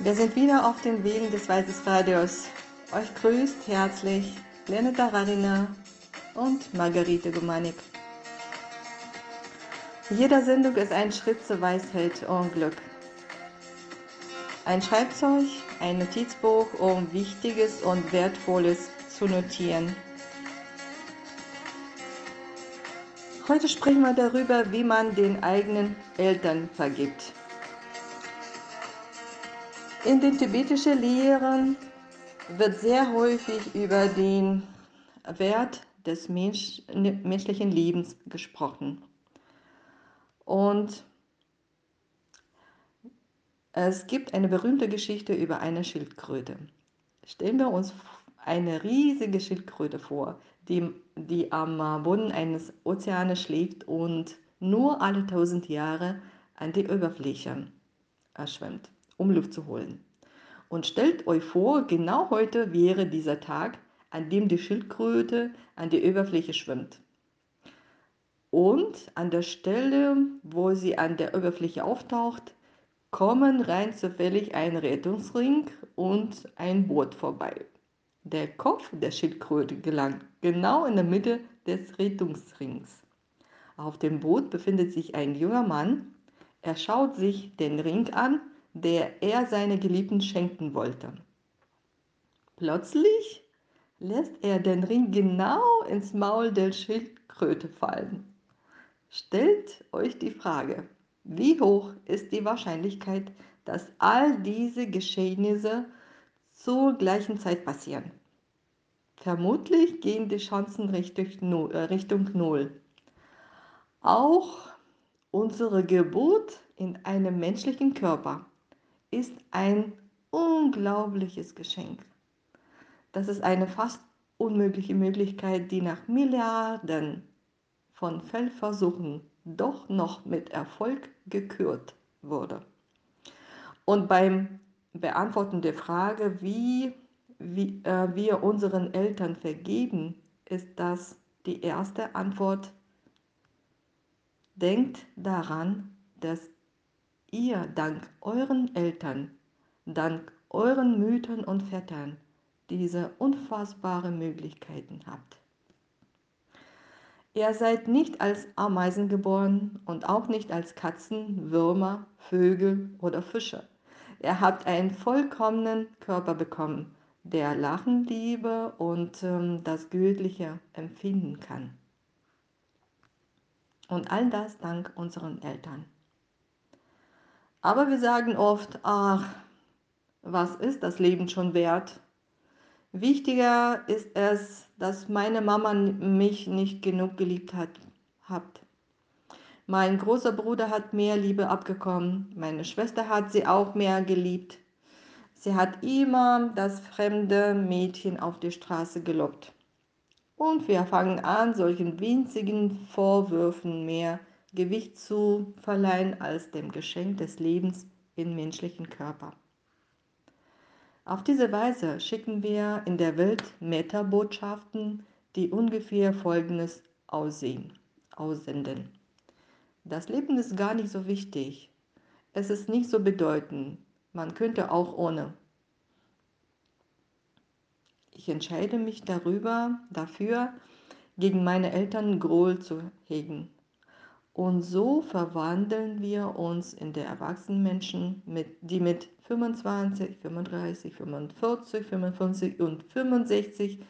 Wir sind wieder auf den Wegen des Weißes Radios. Euch grüßt herzlich Lene Tararina und Margarete Gumanik. Jeder Sendung ist ein Schritt zur Weisheit und Glück. Ein Schreibzeug, ein Notizbuch, um Wichtiges und Wertvolles zu notieren. Heute sprechen wir darüber, wie man den eigenen Eltern vergibt. In den tibetischen Lehren wird sehr häufig über den Wert des Mensch, menschlichen Lebens gesprochen. Und es gibt eine berühmte Geschichte über eine Schildkröte. Stellen wir uns eine riesige Schildkröte vor, die, die am Boden eines Ozeanes schläft und nur alle tausend Jahre an die Oberfläche schwimmt um Luft zu holen. Und stellt euch vor, genau heute wäre dieser Tag, an dem die Schildkröte an die Oberfläche schwimmt. Und an der Stelle, wo sie an der Oberfläche auftaucht, kommen rein zufällig ein Rettungsring und ein Boot vorbei. Der Kopf der Schildkröte gelangt genau in der Mitte des Rettungsrings. Auf dem Boot befindet sich ein junger Mann. Er schaut sich den Ring an der er seine Geliebten schenken wollte. Plötzlich lässt er den Ring genau ins Maul der Schildkröte fallen. Stellt euch die Frage, wie hoch ist die Wahrscheinlichkeit, dass all diese Geschehnisse zur gleichen Zeit passieren? Vermutlich gehen die Chancen äh, Richtung Null. Auch unsere Geburt in einem menschlichen Körper ist ein unglaubliches Geschenk. Das ist eine fast unmögliche Möglichkeit, die nach Milliarden von Feldversuchen doch noch mit Erfolg gekürt wurde. Und beim Beantworten der Frage, wie, wie äh, wir unseren Eltern vergeben, ist das die erste Antwort. Denkt daran, dass ihr dank euren Eltern, dank euren Müttern und Vätern diese unfassbare Möglichkeiten habt. Ihr seid nicht als Ameisen geboren und auch nicht als Katzen, Würmer, Vögel oder Fische. Ihr habt einen vollkommenen Körper bekommen, der Lachen, Liebe und ähm, das Göttliche empfinden kann. Und all das dank unseren Eltern. Aber wir sagen oft, ach, was ist das Leben schon wert? Wichtiger ist es, dass meine Mama mich nicht genug geliebt hat. Habt. Mein großer Bruder hat mehr Liebe abgekommen. Meine Schwester hat sie auch mehr geliebt. Sie hat immer das fremde Mädchen auf die Straße gelobt. Und wir fangen an, solchen winzigen Vorwürfen mehr Gewicht zu verleihen als dem Geschenk des Lebens im menschlichen Körper. Auf diese Weise schicken wir in der Welt Metabotschaften, die ungefähr Folgendes aussehen, aussenden. Das Leben ist gar nicht so wichtig. Es ist nicht so bedeutend. Man könnte auch ohne. Ich entscheide mich darüber, dafür, gegen meine Eltern Groll zu hegen. Und so verwandeln wir uns in der erwachsenen Menschen, mit, die mit 25, 35, 45, 55 und 65,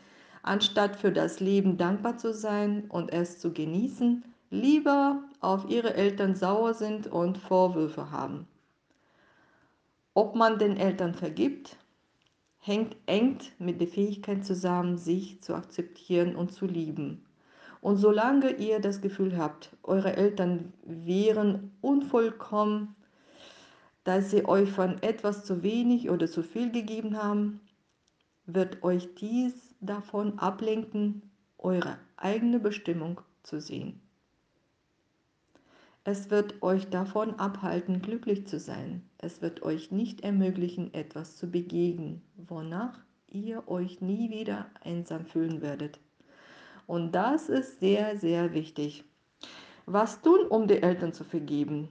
anstatt für das Leben dankbar zu sein und es zu genießen, lieber auf ihre Eltern sauer sind und Vorwürfe haben. Ob man den Eltern vergibt, hängt eng mit der Fähigkeit zusammen, sich zu akzeptieren und zu lieben. Und solange ihr das Gefühl habt, eure Eltern wären unvollkommen, dass sie euch von etwas zu wenig oder zu viel gegeben haben, wird euch dies davon ablenken, eure eigene Bestimmung zu sehen. Es wird euch davon abhalten, glücklich zu sein. Es wird euch nicht ermöglichen, etwas zu begegnen, wonach ihr euch nie wieder einsam fühlen werdet. Und das ist sehr, sehr wichtig. Was tun, um die Eltern zu vergeben?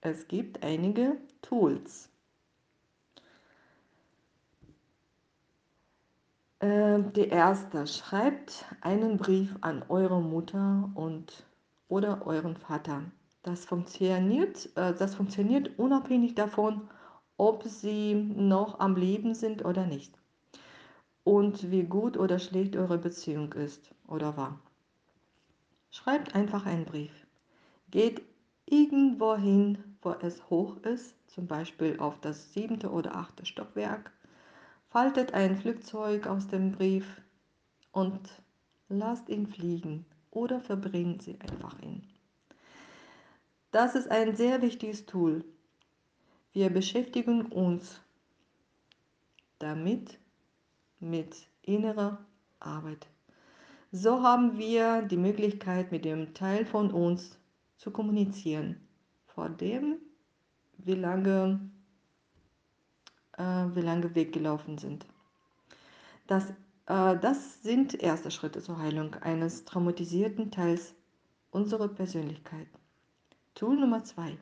Es gibt einige Tools. Äh, die erste, schreibt einen Brief an eure Mutter und oder euren Vater. Das funktioniert, äh, das funktioniert unabhängig davon, ob sie noch am Leben sind oder nicht. Und wie gut oder schlecht eure Beziehung ist oder war. Schreibt einfach einen Brief. Geht irgendwo hin, wo es hoch ist, zum Beispiel auf das siebte oder achte Stockwerk Faltet ein Flugzeug aus dem Brief und lasst ihn fliegen oder verbrennt sie einfach ihn. Das ist ein sehr wichtiges Tool. Wir beschäftigen uns damit mit innerer Arbeit. So haben wir die Möglichkeit, mit dem Teil von uns zu kommunizieren, vor dem wir lange äh, wie lange weggelaufen sind. Das, äh, das sind erste Schritte zur Heilung eines traumatisierten Teils unserer Persönlichkeit. Tool Nummer zwei.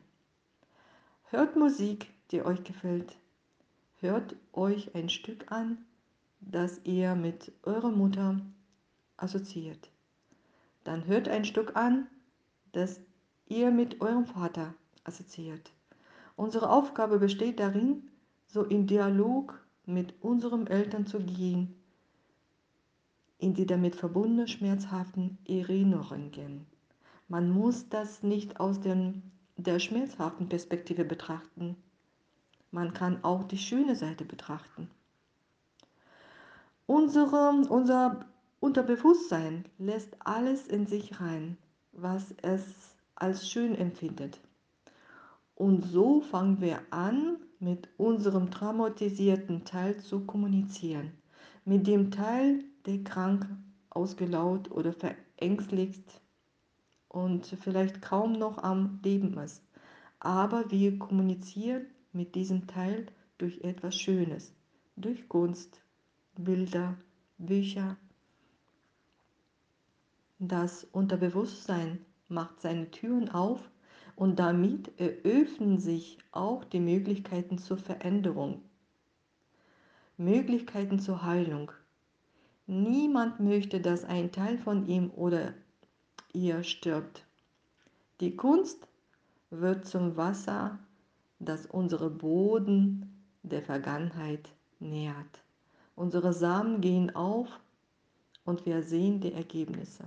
Hört Musik, die euch gefällt. Hört euch ein Stück an, das ihr mit eurer Mutter assoziiert. Dann hört ein Stück an, das ihr mit eurem Vater assoziiert. Unsere Aufgabe besteht darin, so in Dialog mit unseren Eltern zu gehen, in die damit verbundenen schmerzhaften Erinnerungen. Man muss das nicht aus dem, der schmerzhaften Perspektive betrachten. Man kann auch die schöne Seite betrachten. Unsere, unser Unterbewusstsein lässt alles in sich rein, was es als schön empfindet. Und so fangen wir an, mit unserem traumatisierten Teil zu kommunizieren. Mit dem Teil, der krank, ausgelaugt oder verängstigt und vielleicht kaum noch am Leben ist. Aber wir kommunizieren mit diesem Teil durch etwas Schönes, durch Kunst, Bilder, Bücher. Das Unterbewusstsein macht seine Türen auf und damit eröffnen sich auch die Möglichkeiten zur Veränderung, Möglichkeiten zur Heilung. Niemand möchte, dass ein Teil von ihm oder ihr stirbt. Die Kunst wird zum Wasser, das unsere Boden der Vergangenheit nährt. Unsere Samen gehen auf und wir sehen die Ergebnisse.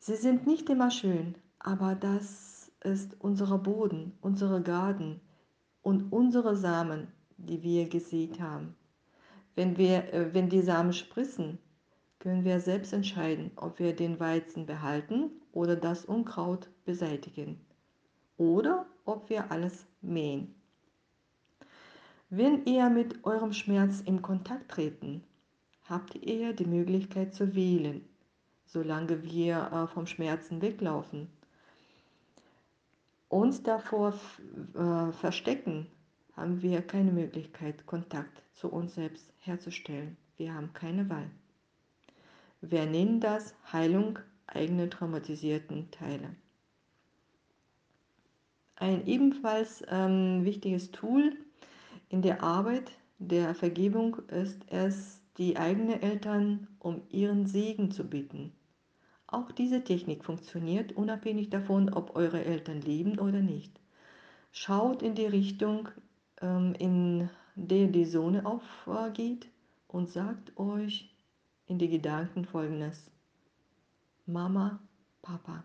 Sie sind nicht immer schön, aber das ist unser Boden, unsere Garten und unsere Samen, die wir gesät haben. Wenn, wir, äh, wenn die Samen spritzen, können wir selbst entscheiden, ob wir den Weizen behalten oder das Unkraut beseitigen oder ob wir alles mähen. Wenn ihr mit eurem Schmerz in Kontakt treten, habt ihr die Möglichkeit zu wählen, solange wir äh, vom Schmerzen weglaufen uns davor äh, verstecken, haben wir keine Möglichkeit, Kontakt zu uns selbst herzustellen. Wir haben keine Wahl. Wir nennen das Heilung eigener traumatisierten Teile. Ein ebenfalls ähm, wichtiges Tool in der Arbeit der Vergebung ist es, die eigenen Eltern um ihren Segen zu bitten. Auch diese Technik funktioniert unabhängig davon, ob eure Eltern leben oder nicht. Schaut in die Richtung, ähm, in der die Sonne aufgeht und sagt euch in die Gedanken folgendes. Mama, Papa,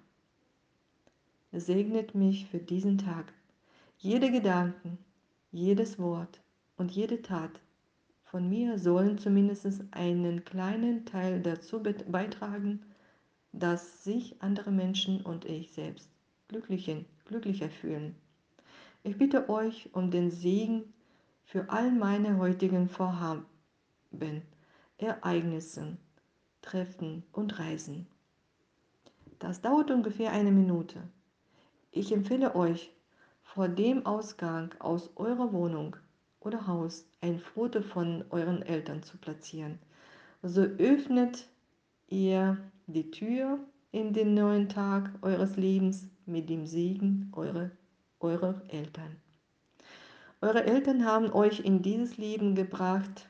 segnet mich für diesen Tag. Jede Gedanken, jedes Wort und jede Tat von mir sollen zumindest einen kleinen Teil dazu beitragen, dass sich andere Menschen und ich selbst glücklicher, fühlen. Ich bitte euch um den Segen für all meine heutigen Vorhaben, Ereignissen, Treffen und Reisen. Das dauert ungefähr eine Minute. Ich empfehle euch, vor dem Ausgang aus eurer Wohnung oder Haus ein Foto von euren Eltern zu platzieren. So öffnet ihr die Tür in den neuen Tag eures Lebens mit dem Segen eurer, eurer Eltern. Eure Eltern haben euch in dieses Leben gebracht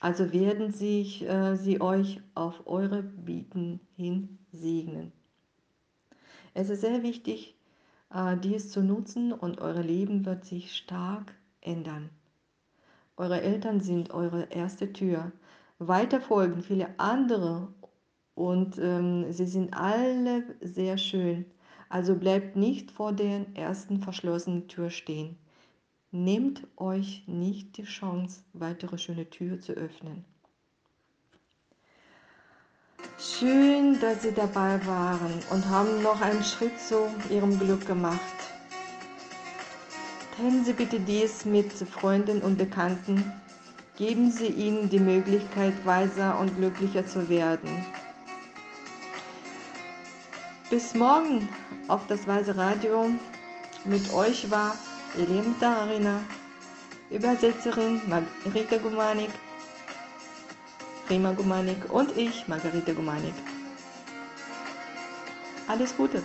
Also werden sich, äh, sie euch auf eure Bieten hin segnen. Es ist sehr wichtig, dies zu nutzen und euer Leben wird sich stark ändern. Eure Eltern sind eure erste Tür. Weiter folgen viele andere und ähm, sie sind alle sehr schön. Also bleibt nicht vor der ersten verschlossenen Tür stehen. Nehmt euch nicht die Chance, weitere schöne Tür zu öffnen. Schön, dass Sie dabei waren und haben noch einen Schritt zu Ihrem Glück gemacht. Teilen Sie bitte dies mit Freunden und Bekannten. Geben Sie ihnen die Möglichkeit, weiser und glücklicher zu werden. Bis morgen auf das Weise Radio. Mit euch war Elena Tarina, Übersetzerin Margarita Gumanik, Prima Gumanik und ich, Margarita Gumanik. Alles Gute!